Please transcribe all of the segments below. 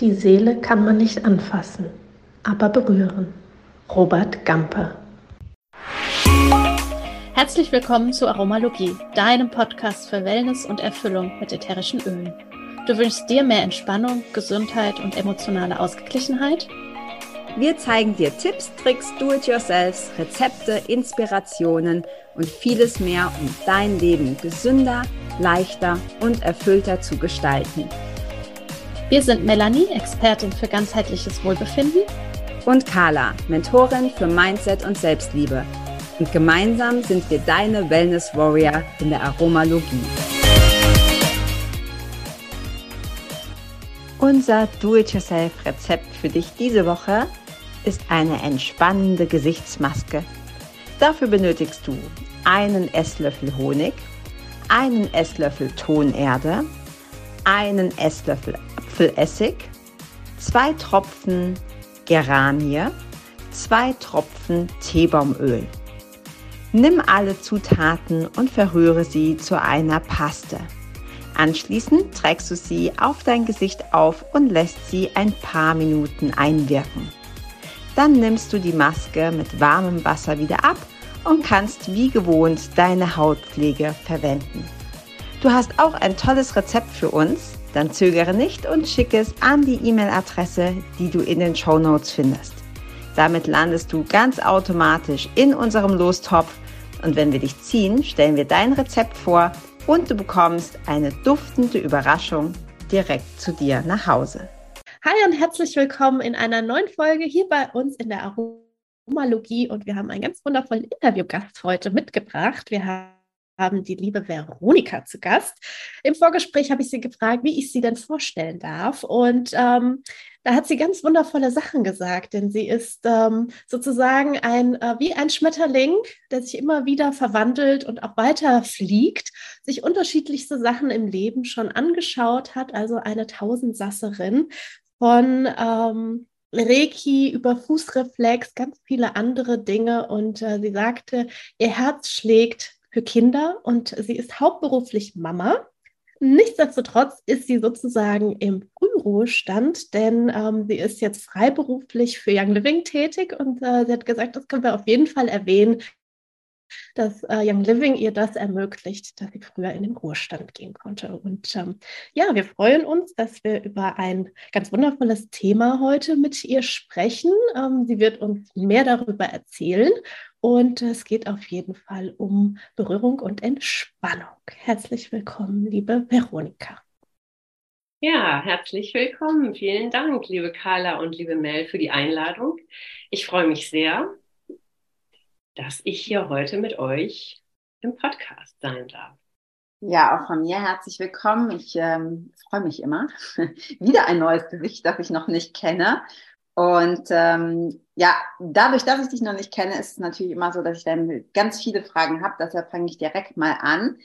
Die Seele kann man nicht anfassen, aber berühren. Robert Gamper. Herzlich willkommen zu Aromalogie, deinem Podcast für Wellness und Erfüllung mit ätherischen Ölen. Du wünschst dir mehr Entspannung, Gesundheit und emotionale Ausgeglichenheit? Wir zeigen dir Tipps, Tricks, Do-it-yourselfs, Rezepte, Inspirationen und vieles mehr, um dein Leben gesünder, leichter und erfüllter zu gestalten. Wir sind Melanie, Expertin für ganzheitliches Wohlbefinden. Und Carla, Mentorin für Mindset und Selbstliebe. Und gemeinsam sind wir deine Wellness Warrior in der Aromalogie. Unser Do-it-yourself-Rezept für dich diese Woche ist eine entspannende Gesichtsmaske. Dafür benötigst du einen Esslöffel Honig, einen Esslöffel Tonerde, einen Esslöffel Apfelessig, zwei Tropfen Geranie, zwei Tropfen Teebaumöl. Nimm alle Zutaten und verrühre sie zu einer Paste. Anschließend trägst du sie auf dein Gesicht auf und lässt sie ein paar Minuten einwirken. Dann nimmst du die Maske mit warmem Wasser wieder ab und kannst wie gewohnt deine Hautpflege verwenden. Du hast auch ein tolles Rezept für uns, dann zögere nicht und schicke es an die E-Mail-Adresse, die du in den Show Notes findest. Damit landest du ganz automatisch in unserem Lostopf und wenn wir dich ziehen, stellen wir dein Rezept vor und du bekommst eine duftende Überraschung direkt zu dir nach Hause. Hi und herzlich willkommen in einer neuen Folge hier bei uns in der Aromalogie und wir haben einen ganz wundervollen Interviewgast heute mitgebracht. Wir haben haben die liebe Veronika zu Gast. Im Vorgespräch habe ich sie gefragt, wie ich sie denn vorstellen darf. Und ähm, da hat sie ganz wundervolle Sachen gesagt, denn sie ist ähm, sozusagen ein, äh, wie ein Schmetterling, der sich immer wieder verwandelt und auch weiter fliegt, sich unterschiedlichste Sachen im Leben schon angeschaut hat, also eine Tausendsasserin von ähm, Reiki, über Fußreflex, ganz viele andere Dinge. Und äh, sie sagte, ihr Herz schlägt für Kinder und sie ist hauptberuflich Mama. Nichtsdestotrotz ist sie sozusagen im Frühruhestand, denn ähm, sie ist jetzt freiberuflich für Young Living tätig und äh, sie hat gesagt, das können wir auf jeden Fall erwähnen, dass äh, Young Living ihr das ermöglicht, dass sie früher in den Ruhestand gehen konnte. Und ähm, ja, wir freuen uns, dass wir über ein ganz wundervolles Thema heute mit ihr sprechen. Ähm, sie wird uns mehr darüber erzählen. Und es geht auf jeden Fall um Berührung und Entspannung. Herzlich willkommen, liebe Veronika. Ja, herzlich willkommen. Vielen Dank, liebe Carla und liebe Mel, für die Einladung. Ich freue mich sehr, dass ich hier heute mit euch im Podcast sein darf. Ja, auch von mir herzlich willkommen. Ich ähm, freue mich immer. Wieder ein neues Gesicht, das ich noch nicht kenne. Und ähm, ja, dadurch, dass ich dich noch nicht kenne, ist es natürlich immer so, dass ich dann ganz viele Fragen habe. Deshalb fange ich direkt mal an.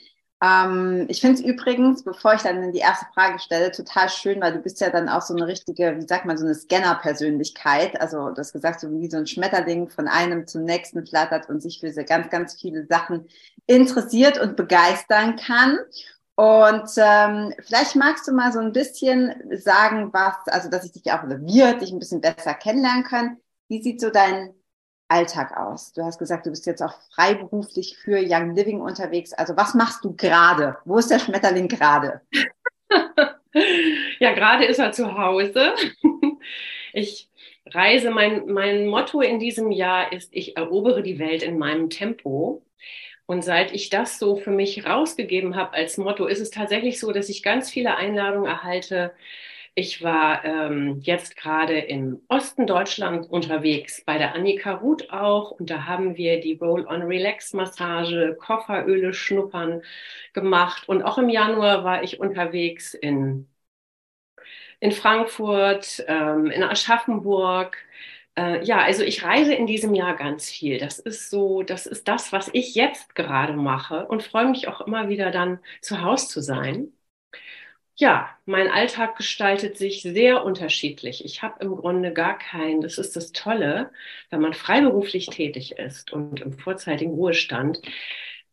Ähm, ich finde es übrigens, bevor ich dann die erste Frage stelle, total schön, weil du bist ja dann auch so eine richtige, wie sagt man, so eine Scanner-Persönlichkeit. Also du hast gesagt, so wie so ein Schmetterling von einem zum nächsten flattert und sich für so ganz, ganz viele Sachen interessiert und begeistern kann. Und ähm, vielleicht magst du mal so ein bisschen sagen, was, also dass ich dich auch oder wir dich ein bisschen besser kennenlernen können. Wie sieht so dein Alltag aus? Du hast gesagt, du bist jetzt auch freiberuflich für Young Living unterwegs. Also was machst du gerade? Wo ist der Schmetterling gerade? ja, gerade ist er zu Hause. Ich reise, mein, mein Motto in diesem Jahr ist, ich erobere die Welt in meinem Tempo. Und seit ich das so für mich rausgegeben habe als Motto, ist es tatsächlich so, dass ich ganz viele Einladungen erhalte. Ich war ähm, jetzt gerade im Osten Deutschland unterwegs, bei der Annika Ruth auch. Und da haben wir die Roll-on-Relax-Massage, Kofferöle schnuppern gemacht. Und auch im Januar war ich unterwegs in, in Frankfurt, ähm, in Aschaffenburg, äh, ja, also ich reise in diesem Jahr ganz viel. Das ist so, das ist das, was ich jetzt gerade mache und freue mich auch immer wieder dann zu Hause zu sein. Ja, mein Alltag gestaltet sich sehr unterschiedlich. Ich habe im Grunde gar keinen, das ist das Tolle, wenn man freiberuflich tätig ist und im vorzeitigen Ruhestand.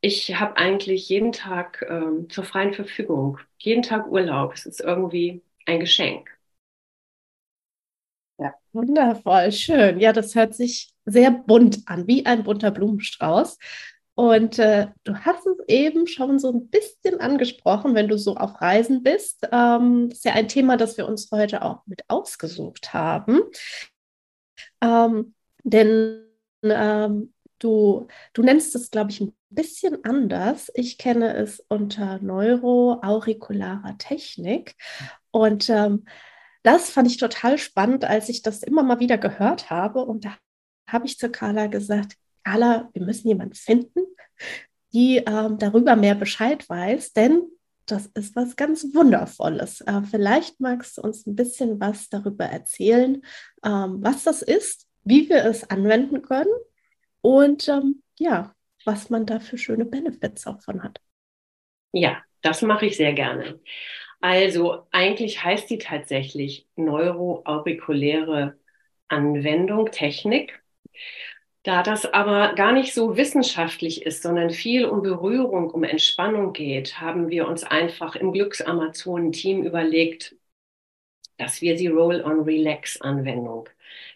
Ich habe eigentlich jeden Tag ähm, zur freien Verfügung, jeden Tag Urlaub. Es ist irgendwie ein Geschenk. Ja. Wundervoll, schön. Ja, das hört sich sehr bunt an, wie ein bunter Blumenstrauß. Und äh, du hast es eben schon so ein bisschen angesprochen, wenn du so auf Reisen bist. Ähm, das ist ja ein Thema, das wir uns heute auch mit ausgesucht haben. Ähm, denn ähm, du, du nennst es, glaube ich, ein bisschen anders. Ich kenne es unter neuroauricularer Technik. Und ähm, das fand ich total spannend, als ich das immer mal wieder gehört habe. Und da habe ich zu Carla gesagt, Carla, wir müssen jemanden finden, die ähm, darüber mehr Bescheid weiß, denn das ist was ganz Wundervolles. Äh, vielleicht magst du uns ein bisschen was darüber erzählen, ähm, was das ist, wie wir es anwenden können und ähm, ja, was man da für schöne Benefits auch von hat. Ja, das mache ich sehr gerne. Also eigentlich heißt die tatsächlich neuroaurikuläre Anwendung, Technik. Da das aber gar nicht so wissenschaftlich ist, sondern viel um Berührung, um Entspannung geht, haben wir uns einfach im Glücks-Amazonen-Team überlegt, dass wir sie Roll-on-Relax-Anwendung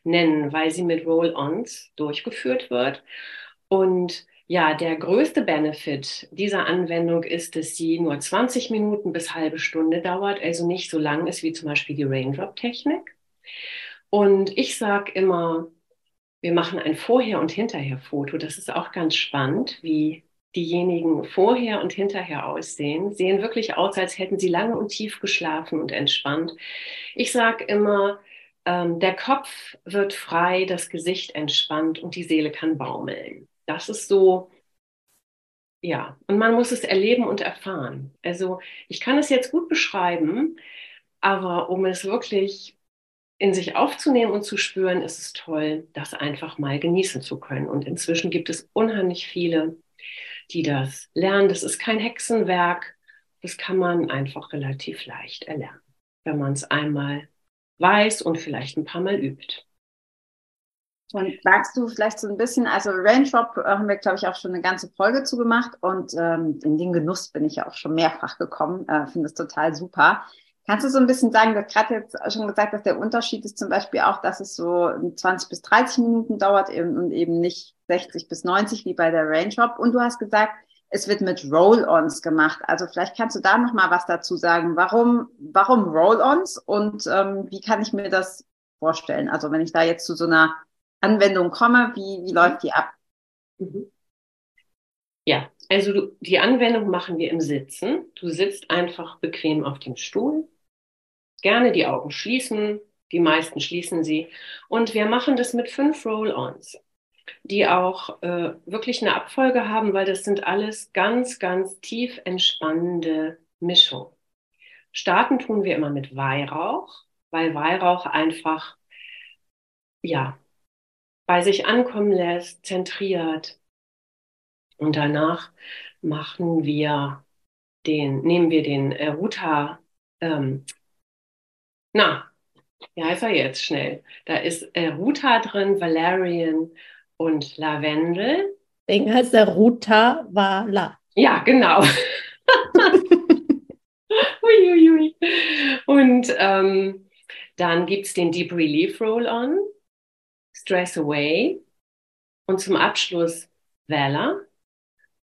nennen, weil sie mit Roll-ons durchgeführt wird. Und ja, der größte Benefit dieser Anwendung ist, dass sie nur 20 Minuten bis halbe Stunde dauert, also nicht so lang ist wie zum Beispiel die Raindrop-Technik. Und ich sage immer, wir machen ein Vorher- und Hinterher-Foto. Das ist auch ganz spannend, wie diejenigen vorher und hinterher aussehen. Sehen wirklich aus, als hätten sie lange und tief geschlafen und entspannt. Ich sage immer, ähm, der Kopf wird frei, das Gesicht entspannt und die Seele kann baumeln. Das ist so, ja, und man muss es erleben und erfahren. Also ich kann es jetzt gut beschreiben, aber um es wirklich in sich aufzunehmen und zu spüren, ist es toll, das einfach mal genießen zu können. Und inzwischen gibt es unheimlich viele, die das lernen. Das ist kein Hexenwerk. Das kann man einfach relativ leicht erlernen, wenn man es einmal weiß und vielleicht ein paar Mal übt. Und sagst du vielleicht so ein bisschen, also Raindrop haben wir, glaube ich, auch schon eine ganze Folge zugemacht und ähm, in den Genuss bin ich ja auch schon mehrfach gekommen, äh, finde es total super. Kannst du so ein bisschen sagen, du hast gerade jetzt schon gesagt, dass der Unterschied ist zum Beispiel auch, dass es so 20 bis 30 Minuten dauert und eben nicht 60 bis 90 wie bei der Raindrop. Und du hast gesagt, es wird mit Roll-ons gemacht. Also vielleicht kannst du da noch mal was dazu sagen. Warum, warum Roll-ons und ähm, wie kann ich mir das vorstellen? Also wenn ich da jetzt zu so einer Anwendung komme, wie, wie läuft die ab? Mhm. Ja, also du, die Anwendung machen wir im Sitzen. Du sitzt einfach bequem auf dem Stuhl. Gerne die Augen schließen. Die meisten schließen sie. Und wir machen das mit fünf Roll-ons, die auch äh, wirklich eine Abfolge haben, weil das sind alles ganz, ganz tief entspannende Mischungen. Starten tun wir immer mit Weihrauch, weil Weihrauch einfach, ja, bei sich ankommen lässt, zentriert. Und danach machen wir den, nehmen wir den äh, Ruta, ähm, na, wie heißt er jetzt schnell? Da ist äh, Ruta drin, Valerian und Lavendel. Deswegen heißt der Ruta Vala. Ja, genau. Uiuiui. Und ähm, dann gibt es den Deep Relief Roll-On. Stress Away und zum Abschluss Valor,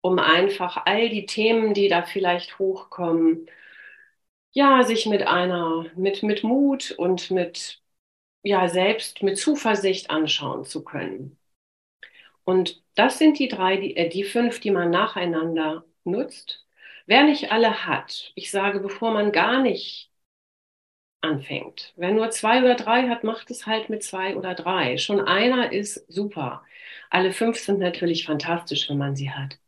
um einfach all die Themen, die da vielleicht hochkommen, ja, sich mit einer, mit, mit Mut und mit, ja, selbst mit Zuversicht anschauen zu können. Und das sind die drei, die, äh, die fünf, die man nacheinander nutzt. Wer nicht alle hat, ich sage, bevor man gar nicht anfängt. Wer nur zwei oder drei hat, macht es halt mit zwei oder drei. Schon einer ist super. Alle fünf sind natürlich fantastisch, wenn man sie hat.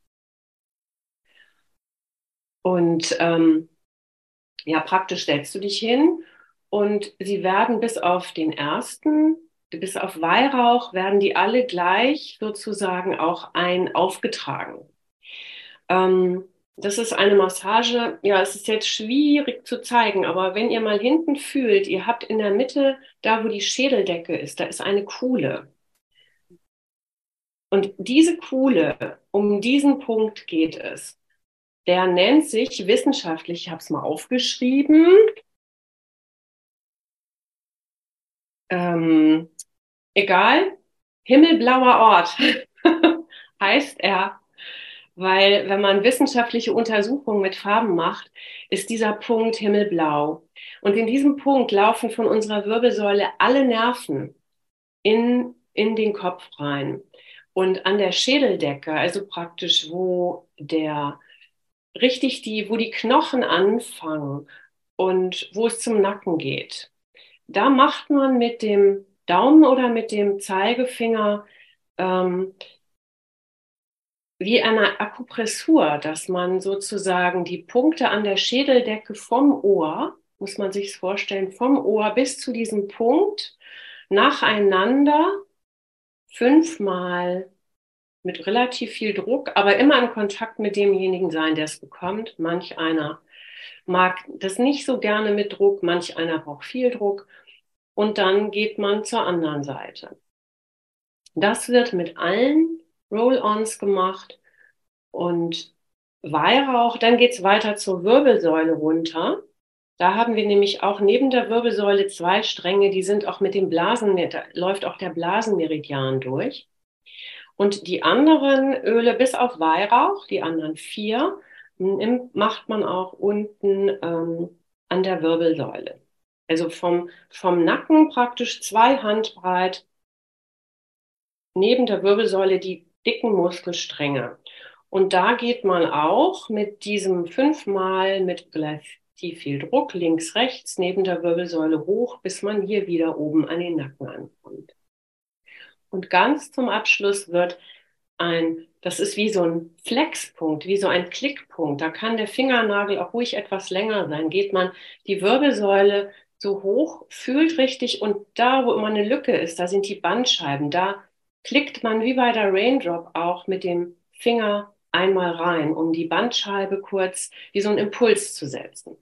Und ähm, ja, praktisch stellst du dich hin und sie werden bis auf den ersten, bis auf Weihrauch, werden die alle gleich sozusagen auch ein aufgetragen. Ähm, das ist eine Massage, ja, es ist jetzt schwierig zu zeigen, aber wenn ihr mal hinten fühlt, ihr habt in der Mitte, da wo die Schädeldecke ist, da ist eine Kuhle. Und diese Kuhle, um diesen Punkt geht es. Der nennt sich wissenschaftlich, ich habe es mal aufgeschrieben, ähm, egal, himmelblauer Ort heißt er, weil wenn man wissenschaftliche Untersuchungen mit Farben macht, ist dieser Punkt himmelblau. Und in diesem Punkt laufen von unserer Wirbelsäule alle Nerven in, in den Kopf rein. Und an der Schädeldecke, also praktisch, wo der richtig die, wo die Knochen anfangen und wo es zum Nacken geht, da macht man mit dem Daumen oder mit dem Zeigefinger ähm, wie eine Akupressur, dass man sozusagen die Punkte an der Schädeldecke vom Ohr, muss man sich vorstellen, vom Ohr bis zu diesem Punkt nacheinander fünfmal mit relativ viel Druck, aber immer in Kontakt mit demjenigen sein, der es bekommt. Manch einer mag das nicht so gerne mit Druck, manch einer braucht viel Druck. Und dann geht man zur anderen Seite. Das wird mit allen Roll-ons gemacht und Weihrauch. Dann geht es weiter zur Wirbelsäule runter. Da haben wir nämlich auch neben der Wirbelsäule zwei Stränge, die sind auch mit dem Blasen, da läuft auch der Blasenmeridian durch. Und die anderen Öle, bis auf Weihrauch, die anderen vier, macht man auch unten ähm, an der Wirbelsäule. Also vom, vom Nacken praktisch zwei Handbreit neben der Wirbelsäule die dicken Muskelstränge. Und da geht man auch mit diesem fünfmal mit relativ viel Druck links, rechts neben der Wirbelsäule hoch, bis man hier wieder oben an den Nacken ankommt. Und ganz zum Abschluss wird ein, das ist wie so ein Flexpunkt, wie so ein Klickpunkt. Da kann der Fingernagel auch ruhig etwas länger sein. Geht man die Wirbelsäule so hoch, fühlt richtig und da, wo immer eine Lücke ist, da sind die Bandscheiben. Da klickt man wie bei der Raindrop auch mit dem Finger einmal rein, um die Bandscheibe kurz wie so einen Impuls zu setzen.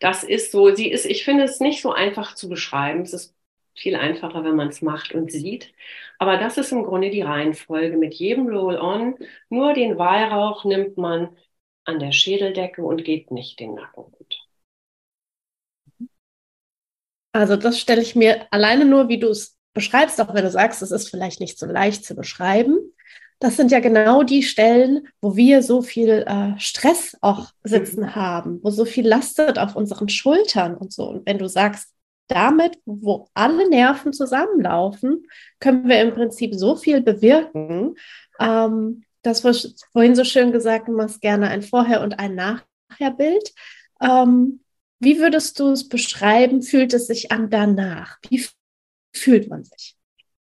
Das ist so, sie ist, ich finde es nicht so einfach zu beschreiben. Es ist viel einfacher, wenn man es macht und sieht. Aber das ist im Grunde die Reihenfolge. Mit jedem Roll-On, nur den Weihrauch nimmt man an der Schädeldecke und geht nicht den Nacken runter. Also das stelle ich mir alleine nur, wie du es beschreibst, auch wenn du sagst, es ist vielleicht nicht so leicht zu beschreiben. Das sind ja genau die Stellen, wo wir so viel äh, Stress auch sitzen mhm. haben, wo so viel lastet auf unseren Schultern und so. Und wenn du sagst, damit, wo alle Nerven zusammenlaufen, können wir im Prinzip so viel bewirken. Ähm, das war vorhin so schön gesagt, du machst gerne ein Vorher- und ein Nachherbild. Ähm, wie würdest du es beschreiben? Fühlt es sich an danach? Wie fühlt man sich?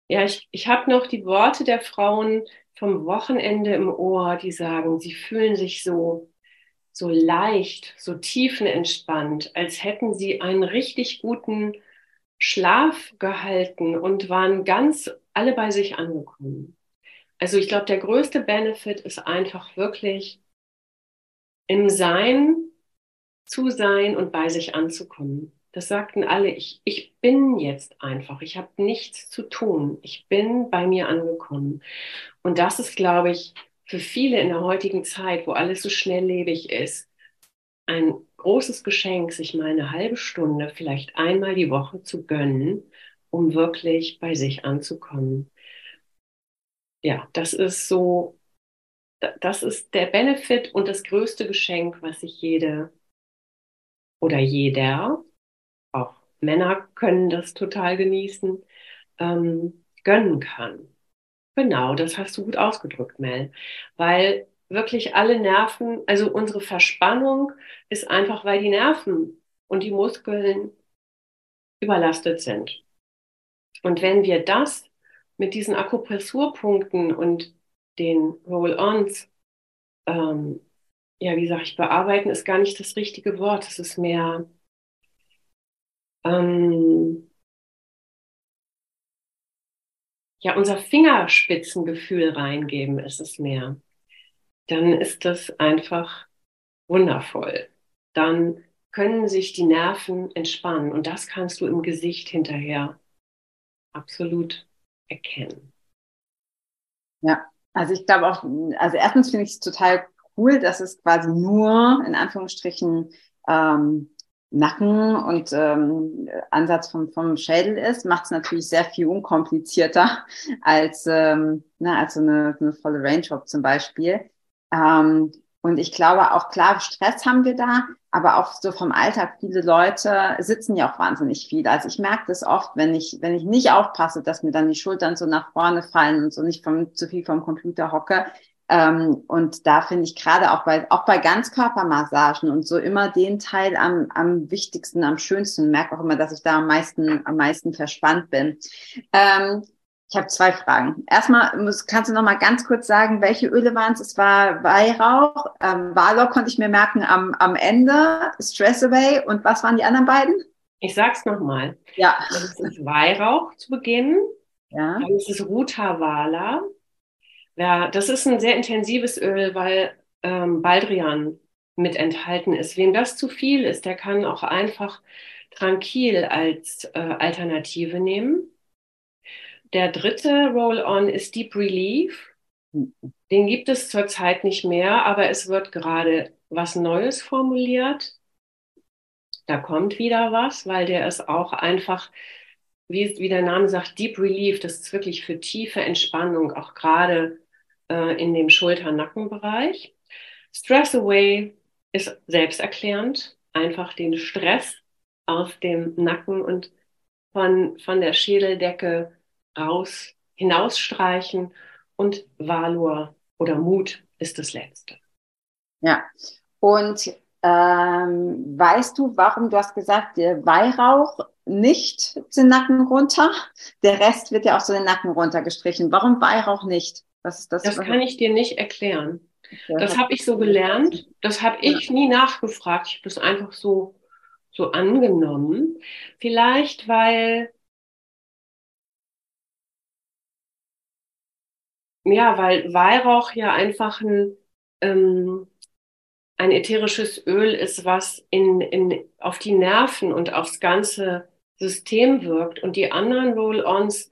Ja, ich, ich habe noch die Worte der Frauen vom Wochenende im Ohr, die sagen, sie fühlen sich so, so leicht, so tiefenentspannt, als hätten sie einen richtig guten Schlaf gehalten und waren ganz alle bei sich angekommen. Also ich glaube, der größte Benefit ist einfach wirklich im Sein zu sein und bei sich anzukommen. Das sagten alle, ich, ich bin jetzt einfach, ich habe nichts zu tun, ich bin bei mir angekommen. Und das ist, glaube ich, für viele in der heutigen Zeit, wo alles so schnelllebig ist, ein großes Geschenk, sich mal eine halbe Stunde, vielleicht einmal die Woche zu gönnen, um wirklich bei sich anzukommen. Ja, das ist so, das ist der Benefit und das größte Geschenk, was sich jede oder jeder, auch Männer können das total genießen, ähm, gönnen kann. Genau, das hast du gut ausgedrückt, Mel. Weil wirklich alle Nerven, also unsere Verspannung ist einfach, weil die Nerven und die Muskeln überlastet sind. Und wenn wir das mit diesen Akupressurpunkten und den Roll-ons ähm, ja, wie sage ich, bearbeiten ist gar nicht das richtige Wort. Es ist mehr, ähm, ja, unser Fingerspitzengefühl reingeben ist es mehr. Dann ist das einfach wundervoll. Dann können sich die Nerven entspannen und das kannst du im Gesicht hinterher absolut erkennen. Ja, also ich glaube auch, also erstens finde ich es total cool, dass es quasi nur in Anführungsstrichen ähm, Nacken und ähm, Ansatz vom, vom Schädel ist, macht es natürlich sehr viel unkomplizierter als, ähm, ne, als so eine, eine volle Range Hop zum Beispiel. Ähm, und ich glaube auch, klar, Stress haben wir da, aber auch so vom Alltag, viele Leute sitzen ja auch wahnsinnig viel. Also ich merke das oft, wenn ich, wenn ich nicht aufpasse, dass mir dann die Schultern so nach vorne fallen und so nicht vom, zu viel vom Computer hocke. Ähm, und da finde ich gerade auch bei, auch bei Ganzkörpermassagen und so immer den Teil am, am wichtigsten, am schönsten. Merke auch immer, dass ich da am meisten, am meisten verspannt bin. Ähm, ich habe zwei Fragen. Erstmal muss, kannst du noch mal ganz kurz sagen, welche Öle waren es? Es war Weihrauch, ähm, Walor konnte ich mir merken am, am Ende, Stress Away und was waren die anderen beiden? Ich sag's nochmal. Ja. Das ist Weihrauch zu Beginn. Ja. Dann ist es Rutavala. Ja, das ist ein sehr intensives Öl, weil ähm, Baldrian mit enthalten ist. Wem das zu viel ist, der kann auch einfach Tranquil als äh, Alternative nehmen. Der dritte Roll-On ist Deep Relief. Den gibt es zurzeit nicht mehr, aber es wird gerade was Neues formuliert. Da kommt wieder was, weil der ist auch einfach, wie, wie der Name sagt, Deep Relief. Das ist wirklich für tiefe Entspannung, auch gerade äh, in dem Schulter-Nackenbereich. Stress Away ist selbsterklärend, einfach den Stress aus dem Nacken und von, von der Schädeldecke raus, hinausstreichen und Valor oder Mut ist das Letzte. Ja, und ähm, weißt du, warum du hast gesagt, der Weihrauch nicht den Nacken runter? Der Rest wird ja auch so den Nacken runtergestrichen. Warum Weihrauch nicht? Was ist das? Das kann ich dir nicht erklären. Okay, das habe ich so gelernt. Das habe ich ja. nie nachgefragt. Ich habe das einfach so, so angenommen. Vielleicht, weil ja, weil Weihrauch ja einfach ein, ähm, ein ätherisches Öl ist, was in, in, auf die Nerven und aufs ganze System wirkt. Und die anderen Roll-Ons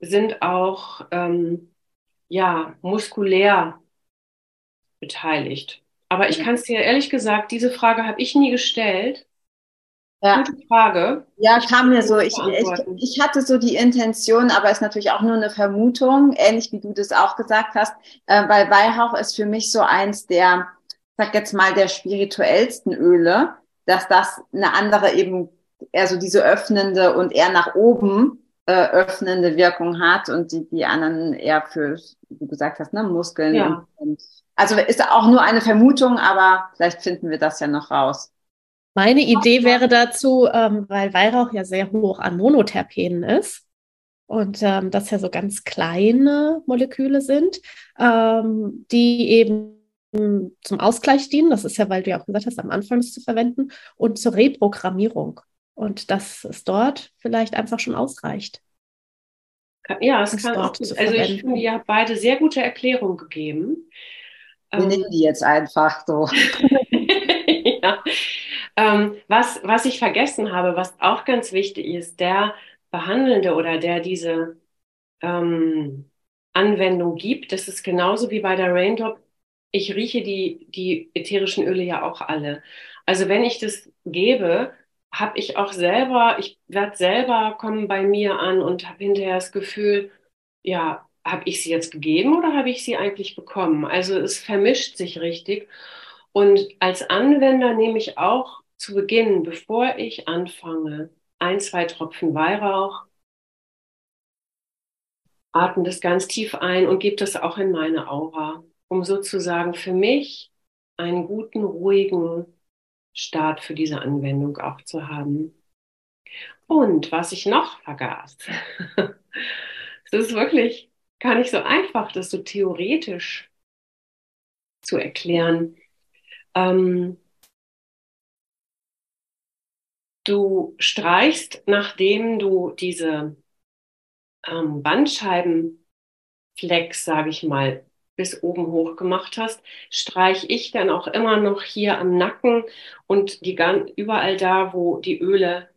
sind auch ähm, ja, muskulär beteiligt. Aber ich kann es dir ehrlich gesagt, diese Frage habe ich nie gestellt. Ja. Gute Frage. Ja, kam mir so. Ich, ich, ich hatte so die Intention, aber ist natürlich auch nur eine Vermutung, ähnlich wie du das auch gesagt hast, äh, weil Weihrauch ist für mich so eins der, sag jetzt mal, der spirituellsten Öle, dass das eine andere eben eher so diese öffnende und eher nach oben äh, öffnende Wirkung hat und die, die anderen eher für, wie du gesagt hast, ne, Muskeln. Ja. Und, und, also ist auch nur eine Vermutung, aber vielleicht finden wir das ja noch raus. Meine Idee wäre dazu, ähm, weil Weihrauch ja sehr hoch an Monoterpenen ist und ähm, das ja so ganz kleine Moleküle sind, ähm, die eben zum Ausgleich dienen. Das ist ja, weil du ja auch gesagt hast, am Anfang es zu verwenden und zur Reprogrammierung. Und dass es dort vielleicht einfach schon ausreicht. Ja, es kann auch. Also ich finde, ihr habt beide sehr gute Erklärungen gegeben. Wir nehmen die jetzt einfach so. ja. Ähm, was, was ich vergessen habe, was auch ganz wichtig ist, der Behandelnde oder der diese ähm, Anwendung gibt, das ist genauso wie bei der Raindrop. Ich rieche die, die ätherischen Öle ja auch alle. Also wenn ich das gebe, habe ich auch selber, ich werde selber kommen bei mir an und habe hinterher das Gefühl, ja, habe ich sie jetzt gegeben oder habe ich sie eigentlich bekommen? Also es vermischt sich richtig. Und als Anwender nehme ich auch zu Beginn, bevor ich anfange, ein, zwei Tropfen Weihrauch, atme das ganz tief ein und gebe das auch in meine Aura, um sozusagen für mich einen guten, ruhigen Start für diese Anwendung auch zu haben. Und was ich noch vergaß, es ist wirklich gar nicht so einfach, das so theoretisch zu erklären. Ähm, Du streichst, nachdem du diese ähm, Bandscheibenflex, sage ich mal, bis oben hoch gemacht hast, streich ich dann auch immer noch hier am Nacken und die überall da, wo die Öle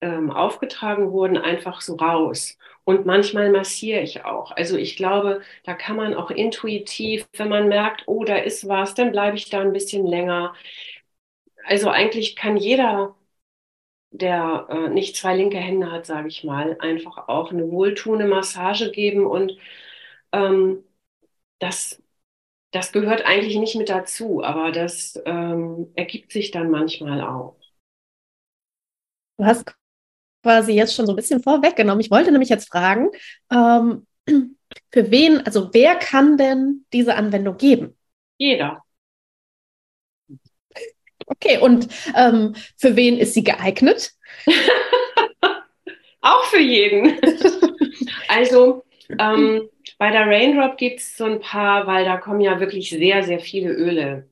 ähm, aufgetragen wurden, einfach so raus. Und manchmal massiere ich auch. Also ich glaube, da kann man auch intuitiv, wenn man merkt, oh, da ist was, dann bleibe ich da ein bisschen länger. Also eigentlich kann jeder der äh, nicht zwei linke Hände hat, sage ich mal, einfach auch eine wohltuende Massage geben und ähm, das, das gehört eigentlich nicht mit dazu, aber das ähm, ergibt sich dann manchmal auch. Du hast quasi jetzt schon so ein bisschen vorweggenommen. Ich wollte nämlich jetzt fragen, ähm, für wen, also wer kann denn diese Anwendung geben? Jeder. Okay, und ähm, für wen ist sie geeignet? Auch für jeden. also ähm, bei der Raindrop gibt es so ein paar, weil da kommen ja wirklich sehr, sehr viele Öle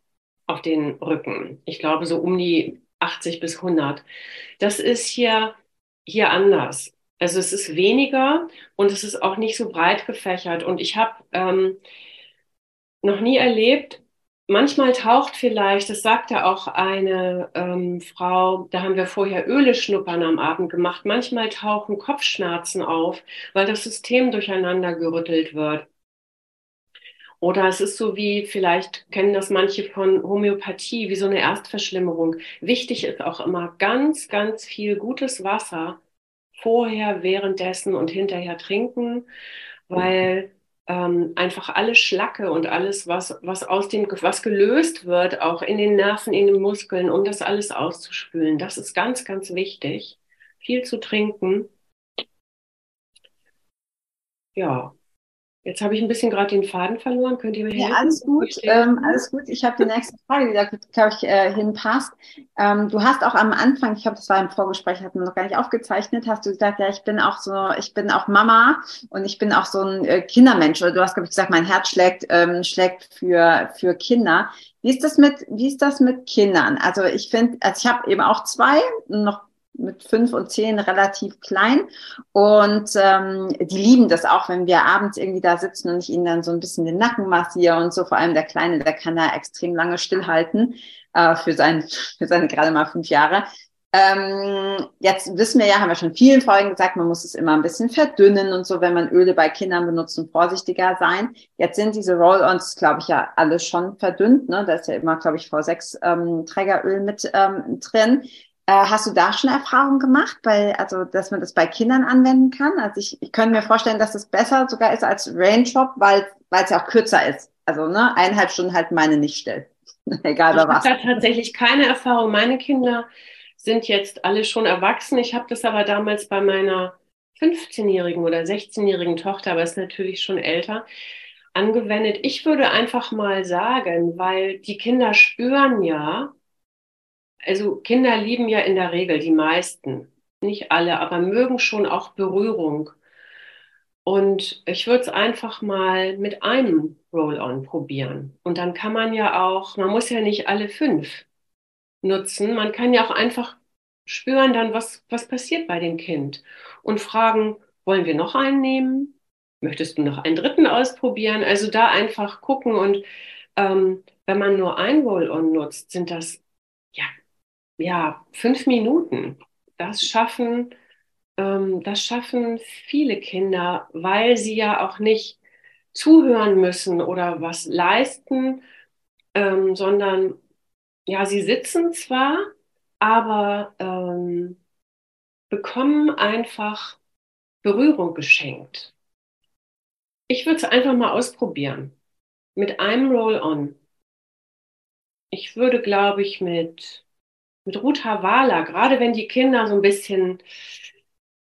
auf den Rücken. Ich glaube so um die 80 bis 100. Das ist hier, hier anders. Also es ist weniger und es ist auch nicht so breit gefächert. Und ich habe ähm, noch nie erlebt, manchmal taucht vielleicht, das sagte auch eine ähm, Frau, da haben wir vorher Öle schnuppern am Abend gemacht, manchmal tauchen Kopfschmerzen auf, weil das System durcheinander gerüttelt wird. Oder es ist so wie, vielleicht kennen das manche von Homöopathie, wie so eine Erstverschlimmerung. Wichtig ist auch immer ganz, ganz viel gutes Wasser vorher, währenddessen und hinterher trinken, weil ähm, einfach alle Schlacke und alles, was, was aus dem, was gelöst wird, auch in den Nerven, in den Muskeln, um das alles auszuspülen. Das ist ganz, ganz wichtig. Viel zu trinken. Ja, Jetzt habe ich ein bisschen gerade den Faden verloren. Könnt ihr mir helfen? Ja, alles gut. Ähm, alles gut. Ich habe die nächste Frage, die da, glaube ich, äh, hinpasst. Ähm, du hast auch am Anfang, ich glaube, das war im Vorgespräch, hatten wir noch gar nicht aufgezeichnet, hast du gesagt, ja, ich bin auch so, ich bin auch Mama und ich bin auch so ein äh, Kindermensch. Oder du hast, glaube ich, gesagt, mein Herz schlägt, ähm, schlägt für, für Kinder. Wie ist das mit, wie ist das mit Kindern? Also ich finde, also ich habe eben auch zwei, noch mit fünf und zehn relativ klein. Und ähm, die lieben das auch, wenn wir abends irgendwie da sitzen und ich ihnen dann so ein bisschen den Nacken massiere und so. Vor allem der Kleine, der kann da extrem lange stillhalten äh, für, sein, für seine gerade mal fünf Jahre. Ähm, jetzt wissen wir ja, haben wir schon vielen Folgen gesagt, man muss es immer ein bisschen verdünnen und so, wenn man Öle bei Kindern benutzt und vorsichtiger sein. Jetzt sind diese Roll-Ons, glaube ich, ja alle schon verdünnt. Ne? Da ist ja immer, glaube ich, V6 ähm, mit ähm, drin. Äh, hast du da schon Erfahrungen gemacht, bei, also dass man das bei Kindern anwenden kann? Also ich, ich könnte mir vorstellen, dass es besser sogar ist als Raindrop, weil weil es ja auch kürzer ist. Also ne, eineinhalb Stunden halt meine nicht still. Egal bei was. Ich habe tatsächlich keine Erfahrung. Meine Kinder sind jetzt alle schon erwachsen. Ich habe das aber damals bei meiner 15-jährigen oder 16-jährigen Tochter, aber ist natürlich schon älter, angewendet. Ich würde einfach mal sagen, weil die Kinder spüren ja, also Kinder lieben ja in der Regel, die meisten, nicht alle, aber mögen schon auch Berührung. Und ich würde es einfach mal mit einem Roll-on probieren. Und dann kann man ja auch, man muss ja nicht alle fünf nutzen. Man kann ja auch einfach spüren dann, was, was passiert bei dem Kind und fragen, wollen wir noch einen nehmen? Möchtest du noch einen dritten ausprobieren? Also da einfach gucken und ähm, wenn man nur ein Roll-on nutzt, sind das ja, fünf Minuten. Das schaffen, ähm, das schaffen viele Kinder, weil sie ja auch nicht zuhören müssen oder was leisten, ähm, sondern ja, sie sitzen zwar, aber ähm, bekommen einfach Berührung geschenkt. Ich würde es einfach mal ausprobieren. Mit einem Roll-on. Ich würde, glaube ich, mit mit Ruth Havala, gerade wenn die Kinder so ein bisschen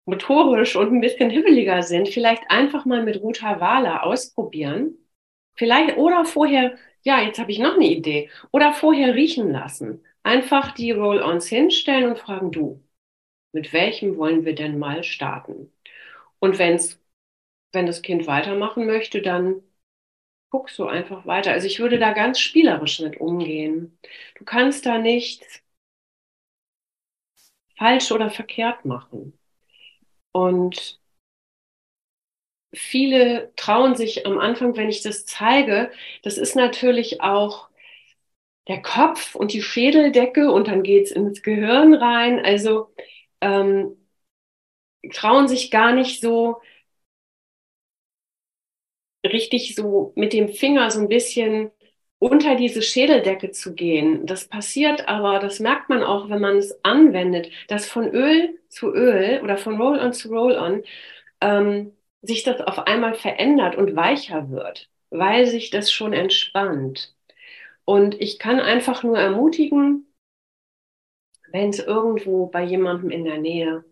motorisch und ein bisschen hibbeliger sind, vielleicht einfach mal mit Ruth Havala ausprobieren. Vielleicht oder vorher, ja, jetzt habe ich noch eine Idee, oder vorher riechen lassen. Einfach die Roll-ons hinstellen und fragen, du, mit welchem wollen wir denn mal starten? Und wenn's, wenn das Kind weitermachen möchte, dann guckst du einfach weiter. Also ich würde da ganz spielerisch mit umgehen. Du kannst da nicht falsch oder verkehrt machen. Und viele trauen sich am Anfang, wenn ich das zeige, das ist natürlich auch der Kopf und die Schädeldecke und dann geht es ins Gehirn rein. Also ähm, trauen sich gar nicht so richtig so mit dem Finger so ein bisschen unter diese Schädeldecke zu gehen. Das passiert aber, das merkt man auch, wenn man es anwendet, dass von Öl zu Öl oder von Roll-on zu Roll-on ähm, sich das auf einmal verändert und weicher wird, weil sich das schon entspannt. Und ich kann einfach nur ermutigen, wenn es irgendwo bei jemandem in der Nähe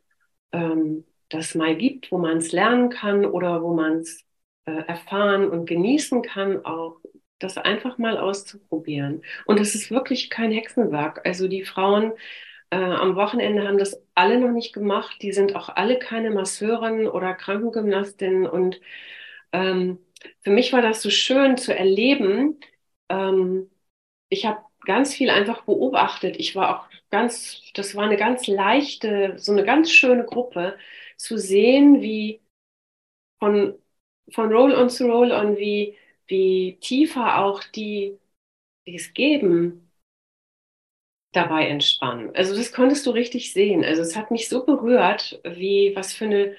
ähm, das mal gibt, wo man es lernen kann oder wo man es äh, erfahren und genießen kann, auch das einfach mal auszuprobieren. Und es ist wirklich kein Hexenwerk. Also die Frauen äh, am Wochenende haben das alle noch nicht gemacht. Die sind auch alle keine Masseuren oder Krankengymnastinnen. Und ähm, für mich war das so schön zu erleben. Ähm, ich habe ganz viel einfach beobachtet. Ich war auch ganz, das war eine ganz leichte, so eine ganz schöne Gruppe, zu sehen, wie von, von Roll-on zu Roll-on, wie, wie tiefer auch die, die es geben, dabei entspannen. Also das konntest du richtig sehen. Also es hat mich so berührt, wie was für eine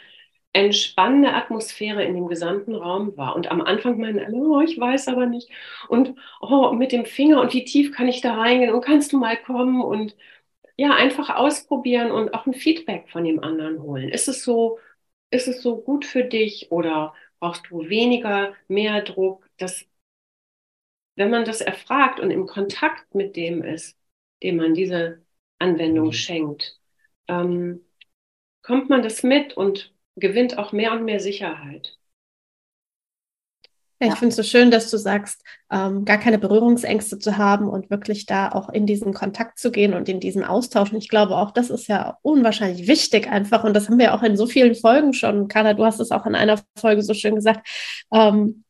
entspannende Atmosphäre in dem gesamten Raum war. Und am Anfang meinen alle, oh, ich weiß aber nicht. Und oh, mit dem Finger und wie tief kann ich da reingehen und kannst du mal kommen und ja, einfach ausprobieren und auch ein Feedback von dem anderen holen. Ist es so, ist es so gut für dich oder brauchst du weniger, mehr Druck? Das, wenn man das erfragt und im Kontakt mit dem ist, dem man diese Anwendung mhm. schenkt, ähm, kommt man das mit und gewinnt auch mehr und mehr Sicherheit. Ja, ich finde es so schön, dass du sagst, ähm, gar keine Berührungsängste zu haben und wirklich da auch in diesen Kontakt zu gehen und in diesen Austausch. Und ich glaube auch, das ist ja unwahrscheinlich wichtig einfach. Und das haben wir auch in so vielen Folgen schon. Carla, du hast es auch in einer Folge so schön gesagt, ähm,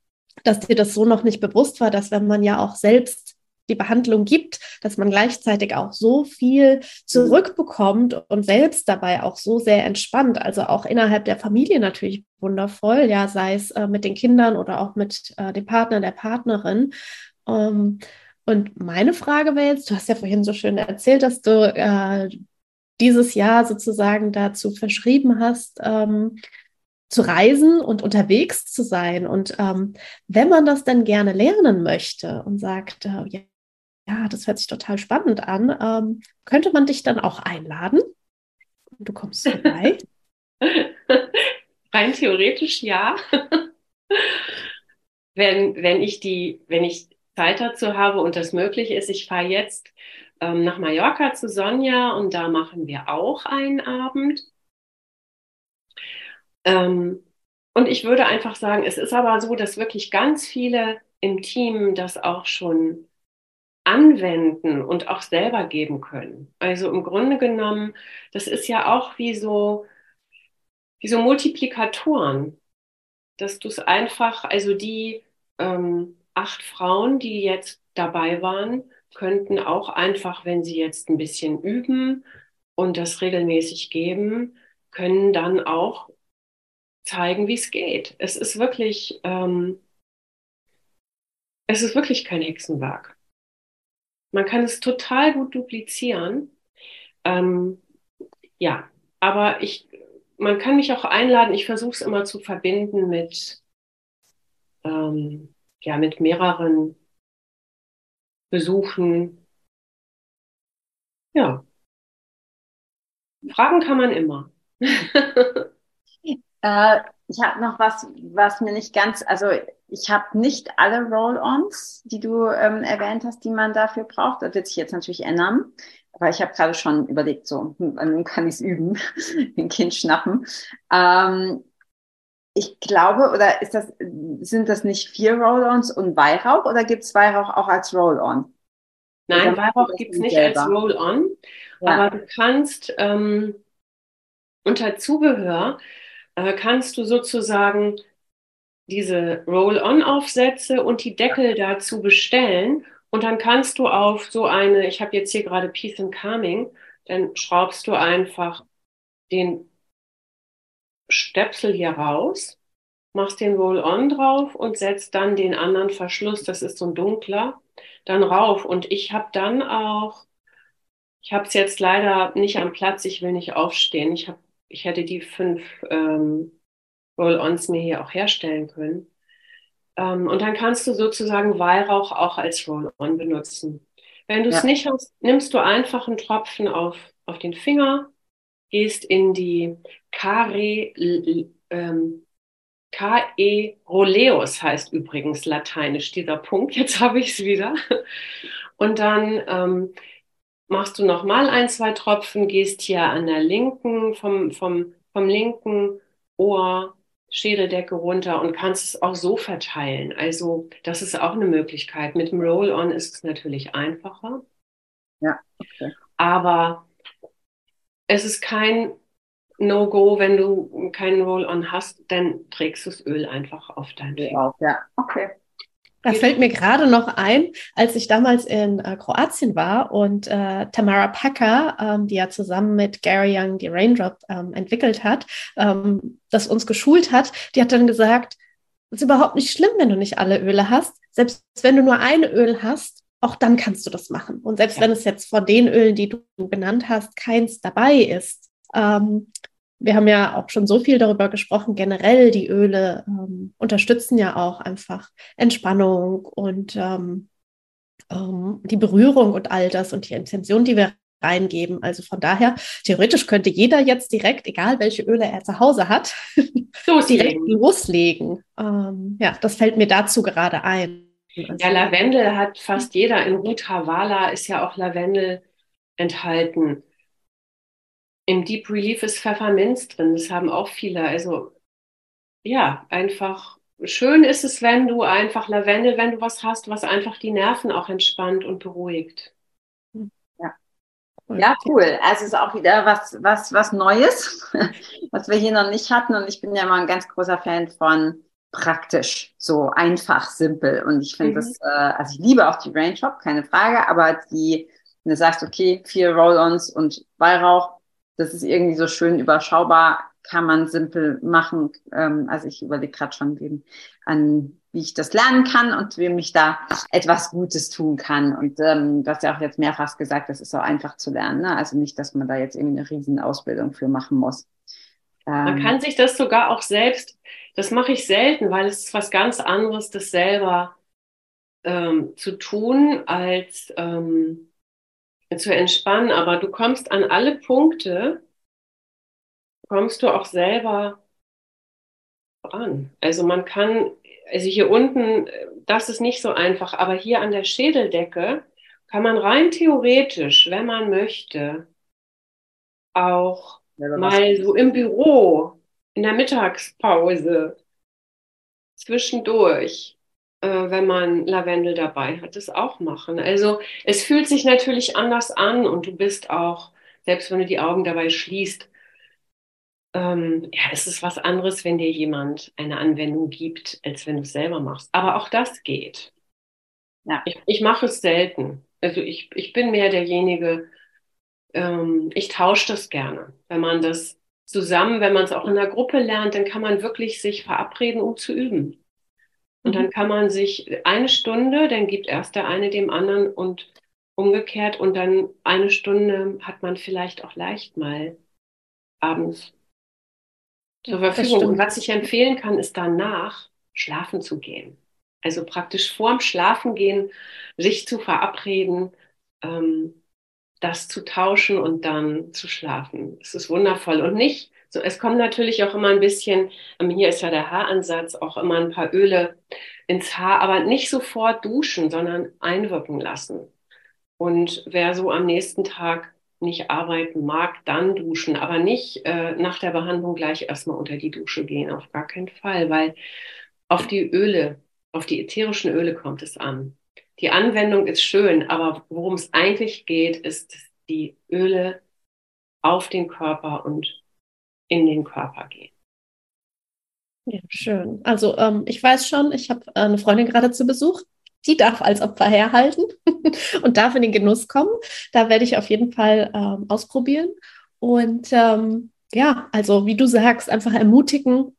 dass dir das so noch nicht bewusst war, dass wenn man ja auch selbst die Behandlung gibt, dass man gleichzeitig auch so viel zurückbekommt und selbst dabei auch so sehr entspannt. Also auch innerhalb der Familie natürlich wundervoll, ja, sei es äh, mit den Kindern oder auch mit äh, dem Partner, der Partnerin. Ähm, und meine Frage wäre jetzt, du hast ja vorhin so schön erzählt, dass du äh, dieses Jahr sozusagen dazu verschrieben hast, ähm, zu reisen und unterwegs zu sein. Und ähm, wenn man das dann gerne lernen möchte und sagt, äh, ja, ja, das hört sich total spannend an. Ähm, könnte man dich dann auch einladen? Du kommst vorbei. Rein theoretisch ja. wenn, wenn ich die, wenn ich Zeit dazu habe und das möglich ist, ich fahre jetzt ähm, nach Mallorca zu Sonja und da machen wir auch einen Abend. Ähm, und ich würde einfach sagen, es ist aber so, dass wirklich ganz viele im Team das auch schon anwenden und auch selber geben können. Also im Grunde genommen, das ist ja auch wie so, wie so Multiplikatoren, dass du es einfach, also die ähm, acht Frauen, die jetzt dabei waren, könnten auch einfach, wenn sie jetzt ein bisschen üben und das regelmäßig geben, können dann auch zeigen, wie es geht. Es ist wirklich, ähm, es ist wirklich kein Hexenwerk. Man kann es total gut duplizieren. Ähm, ja, aber ich, man kann mich auch einladen. Ich versuche es immer zu verbinden mit, ähm, ja, mit mehreren Besuchen. Ja. Fragen kann man immer. äh, ich habe noch was, was mir nicht ganz, also ich habe nicht alle Roll-ons, die du ähm, erwähnt hast, die man dafür braucht. Das wird sich jetzt natürlich ändern. Aber ich habe gerade schon überlegt, so, hm, nun kann ich es üben, den Kind schnappen. Ähm, ich glaube, oder ist das, sind das nicht vier Roll-ons und Weihrauch oder gibt es Weihrauch auch als Roll-on? Nein, Weihrauch gibt es nicht selber? als Roll-on, ja. aber du kannst ähm, unter Zubehör äh, kannst du sozusagen diese Roll-on-Aufsätze und die Deckel dazu bestellen. Und dann kannst du auf so eine, ich habe jetzt hier gerade Peace and Calming, dann schraubst du einfach den Stöpsel hier raus, machst den Roll-on drauf und setzt dann den anderen Verschluss, das ist so ein dunkler, dann rauf. Und ich habe dann auch, ich habe es jetzt leider nicht am Platz, ich will nicht aufstehen. Ich habe ich hätte die fünf ähm, Roll-ons mir hier auch herstellen können. Ähm, und dann kannst du sozusagen Weihrauch auch als Roll-On benutzen. Wenn du es Ja. nicht hast, nimmst du einfach einen Tropfen auf, auf den Finger, gehst in die Care, ähm, K.E. Roleus heißt übrigens lateinisch dieser Punkt. Jetzt habe ich es wieder. Und dann ähm, machst du nochmal ein, zwei Tropfen, gehst hier an der linken, vom, vom, vom linken Ohr, Schädeldecke runter und kannst es auch so verteilen. Also das ist auch eine Möglichkeit. Mit dem Roll-On ist es natürlich einfacher. Ja, okay. Aber es ist kein No-Go, wenn du keinen Roll-On hast, dann trägst du das Öl einfach auf deinen Finger. Auch, ja. Okay. Da fällt mir gerade noch ein, als ich damals in äh, Kroatien war und äh, Tamara Packer, ähm, die ja zusammen mit Gary Young die Raindrop ähm, entwickelt hat, ähm, das uns geschult hat, die hat dann gesagt, es ist überhaupt nicht schlimm, wenn du nicht alle Öle hast. Selbst wenn du nur ein Öl hast, auch dann kannst du das machen. Und selbst Ja. wenn es jetzt von den Ölen, die du genannt hast, keins dabei ist. Ähm, wir haben ja auch schon so viel darüber gesprochen. Generell die Öle ähm, unterstützen ja auch einfach Entspannung und ähm, ähm, die Berührung und all das und die Intention, die wir reingeben. Also von daher, theoretisch könnte jeder jetzt direkt, egal welche Öle er zu Hause hat, direkt loslegen. Ähm, ja, das fällt mir dazu gerade ein. Ja, Lavendel hat fast jeder. In Ruth Havala ist ja auch Lavendel enthalten. Im Deep Relief ist Pfefferminz drin. Das haben auch viele. Also ja, einfach schön ist es, wenn du einfach Lavendel, wenn du was hast, was einfach die Nerven auch entspannt und beruhigt. Ja, cool. Also es ist auch wieder was, was, was Neues, was wir hier noch nicht hatten. Und ich bin ja immer ein ganz großer Fan von praktisch, so einfach, simpel. Und ich finde Mhm. das, äh, also ich liebe auch die Rain Shop, keine Frage, aber die, wenn du sagst, okay, vier Roll-Ons und Weihrauch, das ist irgendwie so schön überschaubar, kann man simpel machen. Ähm, also ich überlege gerade schon, wie, an wie ich das lernen kann und wie mich da etwas Gutes tun kann. Und ähm, du hast ja auch jetzt mehrfach gesagt, das ist so einfach zu lernen. Ne? Also nicht, dass man da jetzt irgendwie eine riesen Ausbildung für machen muss. Man Ähm, kann sich das sogar auch selbst, das mache ich selten, weil es ist was ganz anderes, das selber ähm, zu tun, als ähm, zu entspannen. Aber du kommst an alle Punkte, kommst du auch selber ran. Also man kann, also hier unten, das ist nicht so einfach, aber hier an der Schädeldecke kann man rein theoretisch, wenn man möchte, auch was- mal so im Büro, in der Mittagspause, zwischendurch, wenn man Lavendel dabei hat, das auch machen. Also es fühlt sich natürlich anders an und du bist auch, selbst wenn du die Augen dabei schließt, ähm, ja, es ist was anderes, wenn dir jemand eine Anwendung gibt, als wenn du es selber machst. Aber auch das geht. Ja. Ich, ich mache es selten. Also ich, ich bin mehr derjenige, ähm, ich tausche das gerne. Wenn man das zusammen, wenn man es auch in der Gruppe lernt, dann kann man wirklich sich verabreden, um zu üben. Und dann kann man sich eine Stunde, dann gibt erst der eine dem anderen und umgekehrt und dann eine Stunde hat man vielleicht auch leicht mal abends zur Verfügung. Und was ich empfehlen kann, ist danach schlafen zu gehen. Also praktisch vorm Schlafengehen sich zu verabreden, ähm, das zu tauschen und dann zu schlafen. Es ist wundervoll. Und nicht, so, es kommt natürlich auch immer ein bisschen, ähm, hier ist ja der Haaransatz, auch immer ein paar Öle ins Haar, aber nicht sofort duschen, sondern einwirken lassen. Und wer so am nächsten Tag nicht arbeiten mag, dann duschen, aber nicht äh, nach der Behandlung gleich erstmal unter die Dusche gehen, auf gar keinen Fall, weil auf die Öle, auf die ätherischen Öle kommt es an. Die Anwendung ist schön, aber worum es eigentlich geht, ist, die Öle auf den Körper und in den Körper gehen. Ja, schön. Also ähm, ich weiß schon, ich habe äh, eine Freundin gerade zu Besuch. Die darf als Opfer herhalten und darf in den Genuss kommen. Da werde ich auf jeden Fall ähm, ausprobieren. Und ähm, ja, also wie du sagst, einfach ermutigen,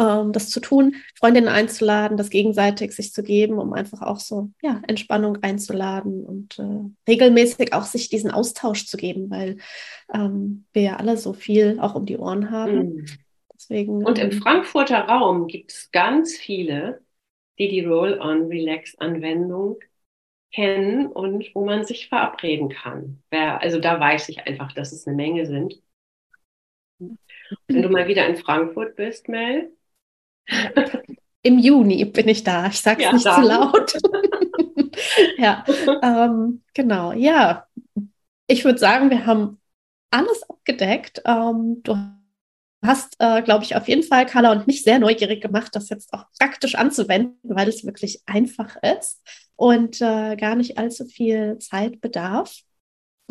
ähm, das zu tun, Freundinnen einzuladen, das gegenseitig sich zu geben, um einfach auch so ja, Entspannung einzuladen und äh, regelmäßig auch sich diesen Austausch zu geben, weil ähm, wir ja alle so viel auch um die Ohren haben. Mhm. Deswegen, Und im ähm, Frankfurter Raum gibt es ganz viele, die die Roll-on-Relax-Anwendung kennen und wo man sich verabreden kann. Also da weiß ich einfach, dass es eine Menge sind. Wenn du mal wieder in Frankfurt bist, Mel. Im Juni bin ich da. Ich sage es Ja, nicht dann. zu laut. ja, ähm, genau. Ja, ich würde sagen, wir haben alles abgedeckt. Ähm, du hast, äh, glaube ich, auf jeden Fall Carla und mich sehr neugierig gemacht, das jetzt auch praktisch anzuwenden, weil es wirklich einfach ist und äh, gar nicht allzu viel Zeit bedarf.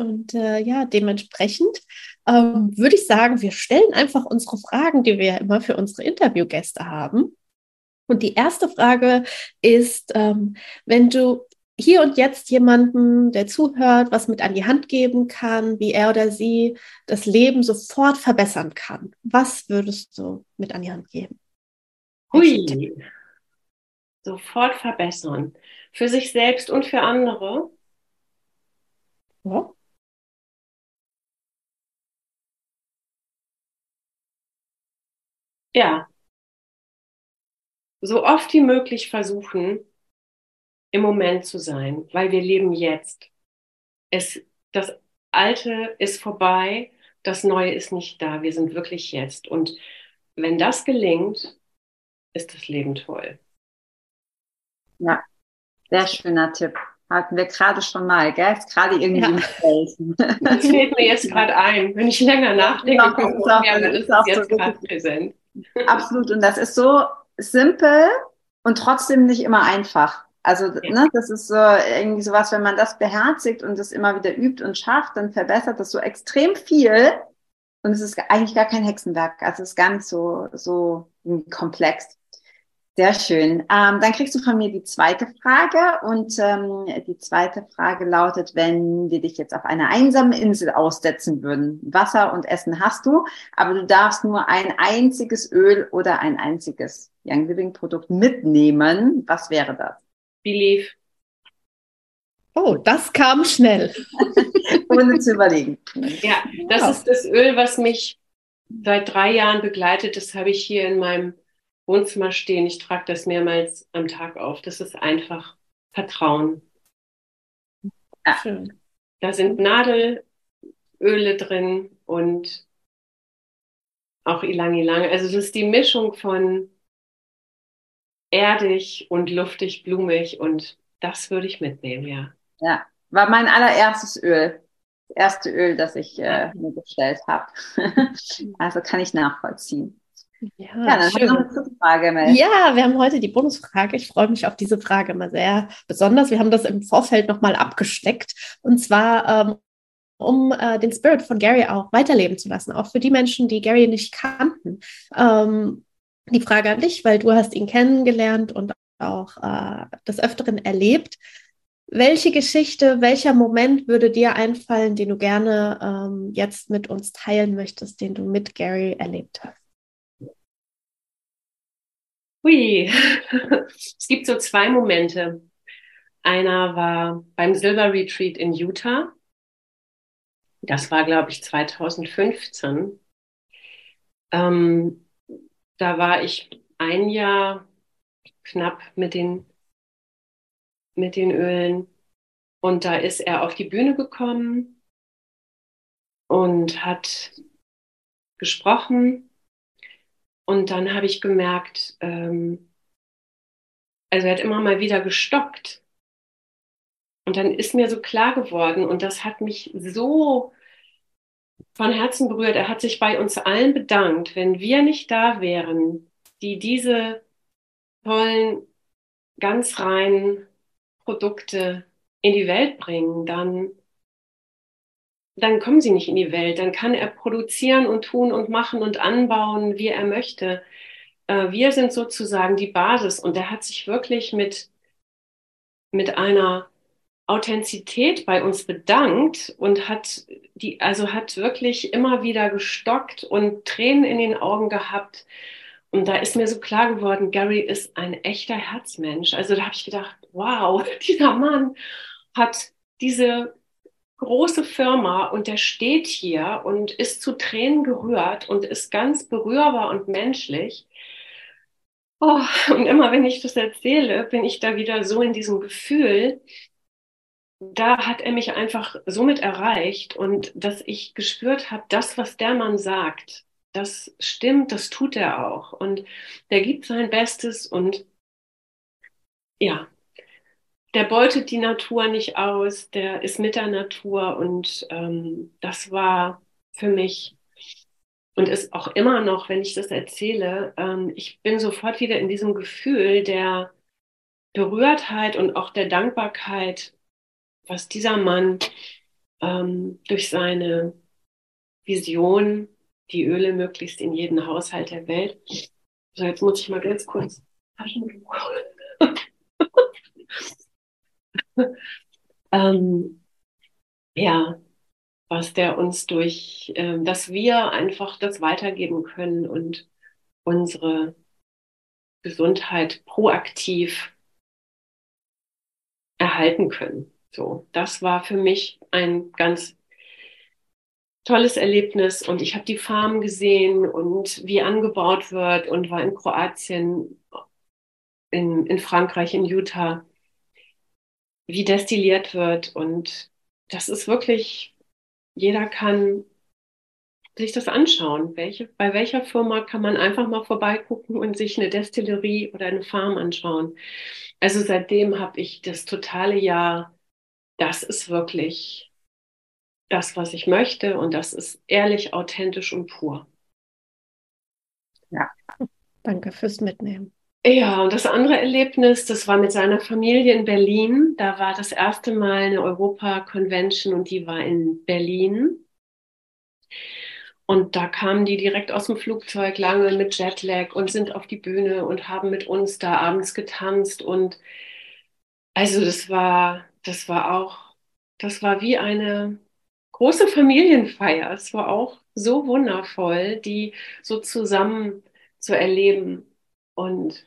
Und äh, ja, dementsprechend ähm, würde ich sagen, wir stellen einfach unsere Fragen, die wir ja immer für unsere Interviewgäste haben. Und die erste Frage ist, ähm, wenn du hier und jetzt jemanden, der zuhört, was mit an die Hand geben kann, wie er oder sie das Leben sofort verbessern kann, was würdest du mit an die Hand geben? Hui. Sofort verbessern. Für sich selbst und für andere. Ja. Ja. So oft wie möglich versuchen, im Moment zu sein, weil wir leben jetzt. Es, das Alte ist vorbei, das Neue ist nicht da. Wir sind wirklich jetzt. Und wenn das gelingt, ist das Leben toll. Ja, sehr schöner Tipp. Hatten wir gerade schon mal, gell? Ist gerade irgendwie Ja. Das fällt mir jetzt gerade ein. Wenn ich länger nachdenke, Ja, ist auch- ist ist auch jetzt so gerade präsent. Absolut. Und das ist so simpel und trotzdem nicht immer einfach. Also, ne, das ist so irgendwie sowas, wenn man das beherzigt und das immer wieder übt und schafft, dann verbessert das so extrem viel. Und es ist eigentlich gar kein Hexenwerk. Also es ist gar nicht so, so komplex. Sehr schön. Ähm, dann kriegst du von mir die zweite Frage. Und ähm, die zweite Frage lautet, wenn wir dich jetzt auf einer einsamen Insel aussetzen würden. Wasser und Essen hast du, aber du darfst nur ein einziges Öl oder ein einziges Young Living Produkt mitnehmen. Was wäre das? Believe. Oh, das kam schnell. Ohne zu überlegen. Ja, das ist das Öl, was mich seit drei Jahren begleitet. Das habe ich hier in meinem Wohnzimmer stehen. Ich trage das mehrmals am Tag auf. Das ist einfach Vertrauen. Schön. Da sind Nadelöle drin und auch Ilang Ilang. Also das ist die Mischung von erdig und luftig, blumig und das würde ich mitnehmen, ja. Ja, war mein allererstes Öl. Das erste Öl, das ich äh, mir bestellt habe. also kann ich nachvollziehen. Ja, Ja, dann haben wir schön. eine dritte Frage, Mel. Ja, wir haben heute die Bonusfrage. Ich freue mich auf diese Frage immer sehr besonders. Wir haben das im Vorfeld nochmal abgesteckt. Und zwar, ähm, um äh, den Spirit von Gary auch weiterleben zu lassen, auch für die Menschen, die Gary nicht kannten. Ähm, die Frage an dich, weil du hast ihn kennengelernt und auch äh, des Öfteren erlebt. Welche Geschichte, welcher Moment würde dir einfallen, den du gerne ähm, jetzt mit uns teilen möchtest, den du mit Gary erlebt hast? Hui, es gibt so zwei Momente. Einer war beim Silver Retreat in Utah. Das war, glaube ich, 2015. Ähm, da war ich ein Jahr knapp mit den, mit den Ölen. Und da ist er auf die Bühne gekommen und hat gesprochen. Und dann habe ich gemerkt, ähm, also er hat immer mal wieder gestockt. Und dann ist mir so klar geworden, und das hat mich so von Herzen berührt. Er hat sich bei uns allen bedankt, wenn wir nicht da wären, die diese tollen, ganz reinen Produkte in die Welt bringen, dann, dann kommen sie nicht in die Welt. Dann kann er produzieren und tun und machen und anbauen, wie er möchte. Äh, Wir sind sozusagen die Basis und er hat sich wirklich mit, mit einer Authentizität bei uns bedankt und hat die, also hat wirklich immer wieder gestockt und Tränen in den Augen gehabt. Und da ist mir so klar geworden, Gary ist ein echter Herzmensch. Also da habe ich gedacht, wow, dieser Mann hat diese große Firma und der steht hier und ist zu Tränen gerührt und ist ganz berührbar und menschlich. Oh, und immer wenn ich das erzähle, bin ich da wieder so in diesem Gefühl, da hat er mich einfach somit erreicht und dass ich gespürt habe, das, was der Mann sagt, das stimmt, das tut er auch. Und der gibt sein Bestes und ja, der beutet die Natur nicht aus, der ist mit der Natur und ähm, das war für mich und ist auch immer noch, wenn ich das erzähle, ähm, ich bin sofort wieder in diesem Gefühl der Berührtheit und auch der Dankbarkeit, was dieser Mann ähm, durch seine Vision, die Öle möglichst in jeden Haushalt der Welt. So, jetzt muss ich mal ganz kurz. ähm, ja, was der uns durch, äh, dass wir einfach das weitergeben können und unsere Gesundheit proaktiv erhalten können. So, das war für mich ein ganz tolles Erlebnis und ich habe die Farm gesehen und wie angebaut wird und war in Kroatien, in, in Frankreich, in Utah wie destilliert wird. Und das ist wirklich, jeder kann sich das anschauen. Welche, bei welcher Firma kann man einfach mal vorbeigucken und sich eine Destillerie oder eine Farm anschauen? Also seitdem habe ich das totale Jahr, das ist wirklich das, was ich möchte und das ist ehrlich, authentisch und pur. Ja, danke fürs Mitnehmen. Ja, und das andere Erlebnis, das war mit seiner Familie in Berlin. Da war das erste Mal eine Europa-Convention und die war in Berlin. Und da kamen die direkt aus dem Flugzeug lange mit Jetlag und sind auf die Bühne und haben mit uns da abends getanzt. Und also das war, das war auch, das war wie eine große Familienfeier. Es war auch so wundervoll, die so zusammen zu erleben. Und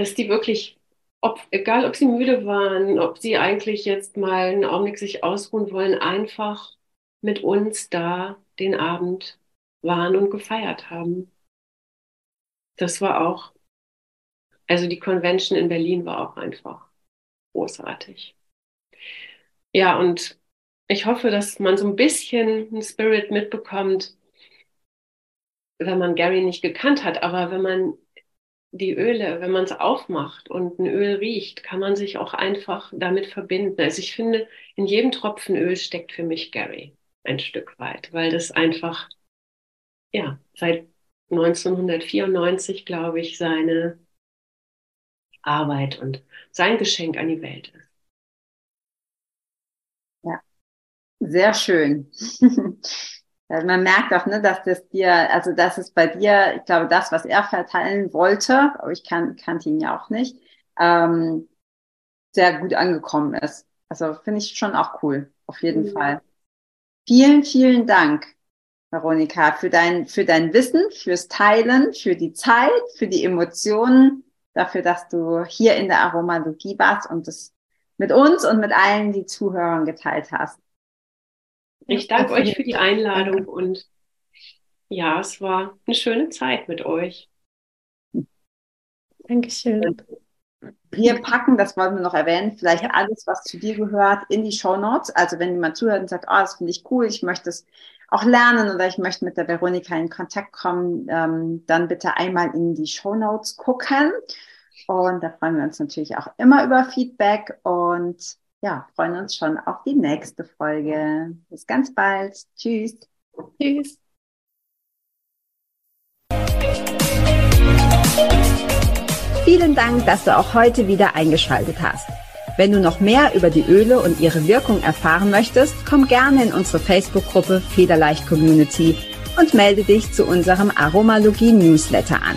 dass die wirklich, ob, egal ob sie müde waren, ob sie eigentlich jetzt mal einen Augenblick sich ausruhen wollen, einfach mit uns da den Abend waren und gefeiert haben. Das war auch, also die Convention in Berlin war auch einfach großartig. Ja, und ich hoffe, dass man so ein bisschen einen Spirit mitbekommt, wenn man Gary nicht gekannt hat, aber wenn man die Öle, wenn man es aufmacht und ein Öl riecht, kann man sich auch einfach damit verbinden. Also ich finde, in jedem Tropfen Öl steckt für mich Gary ein Stück weit, weil das einfach, ja, seit 1994, glaube ich, seine Arbeit und sein Geschenk an die Welt ist. Ja, sehr schön. man merkt auch, ne, dass das dir, also das ist bei dir, ich glaube, das, was er verteilen wollte, aber ich kan kannte ihn ja auch nicht, ähm, sehr gut angekommen ist. Also finde ich schon auch cool, auf jeden mhm. Fall. Vielen, vielen Dank, Veronika, für dein, für dein Wissen, fürs Teilen, für die Zeit, für die Emotionen, dafür, dass du hier in der Aromalogie warst und das mit uns und mit allen, die Zuhörern geteilt hast. Ich danke euch für die Einladung danke. und ja, es war eine schöne Zeit mit euch. Dankeschön. Wir packen, das wollen wir noch erwähnen, vielleicht ja. alles, was zu dir gehört, in die Show Notes. Also wenn jemand zuhört und sagt, oh, das finde ich cool, ich möchte es auch lernen oder ich möchte mit der Veronika in Kontakt kommen, ähm, dann bitte einmal in die Show Notes gucken. Und da freuen wir uns natürlich auch immer über Feedback und ja, freuen uns schon auf die nächste Folge. Bis ganz bald. Tschüss. Tschüss. Vielen Dank, dass du auch heute wieder eingeschaltet hast. Wenn du noch mehr über die Öle und ihre Wirkung erfahren möchtest, komm gerne in unsere Facebook-Gruppe Federleicht Community und melde dich zu unserem Aromalogie Newsletter an.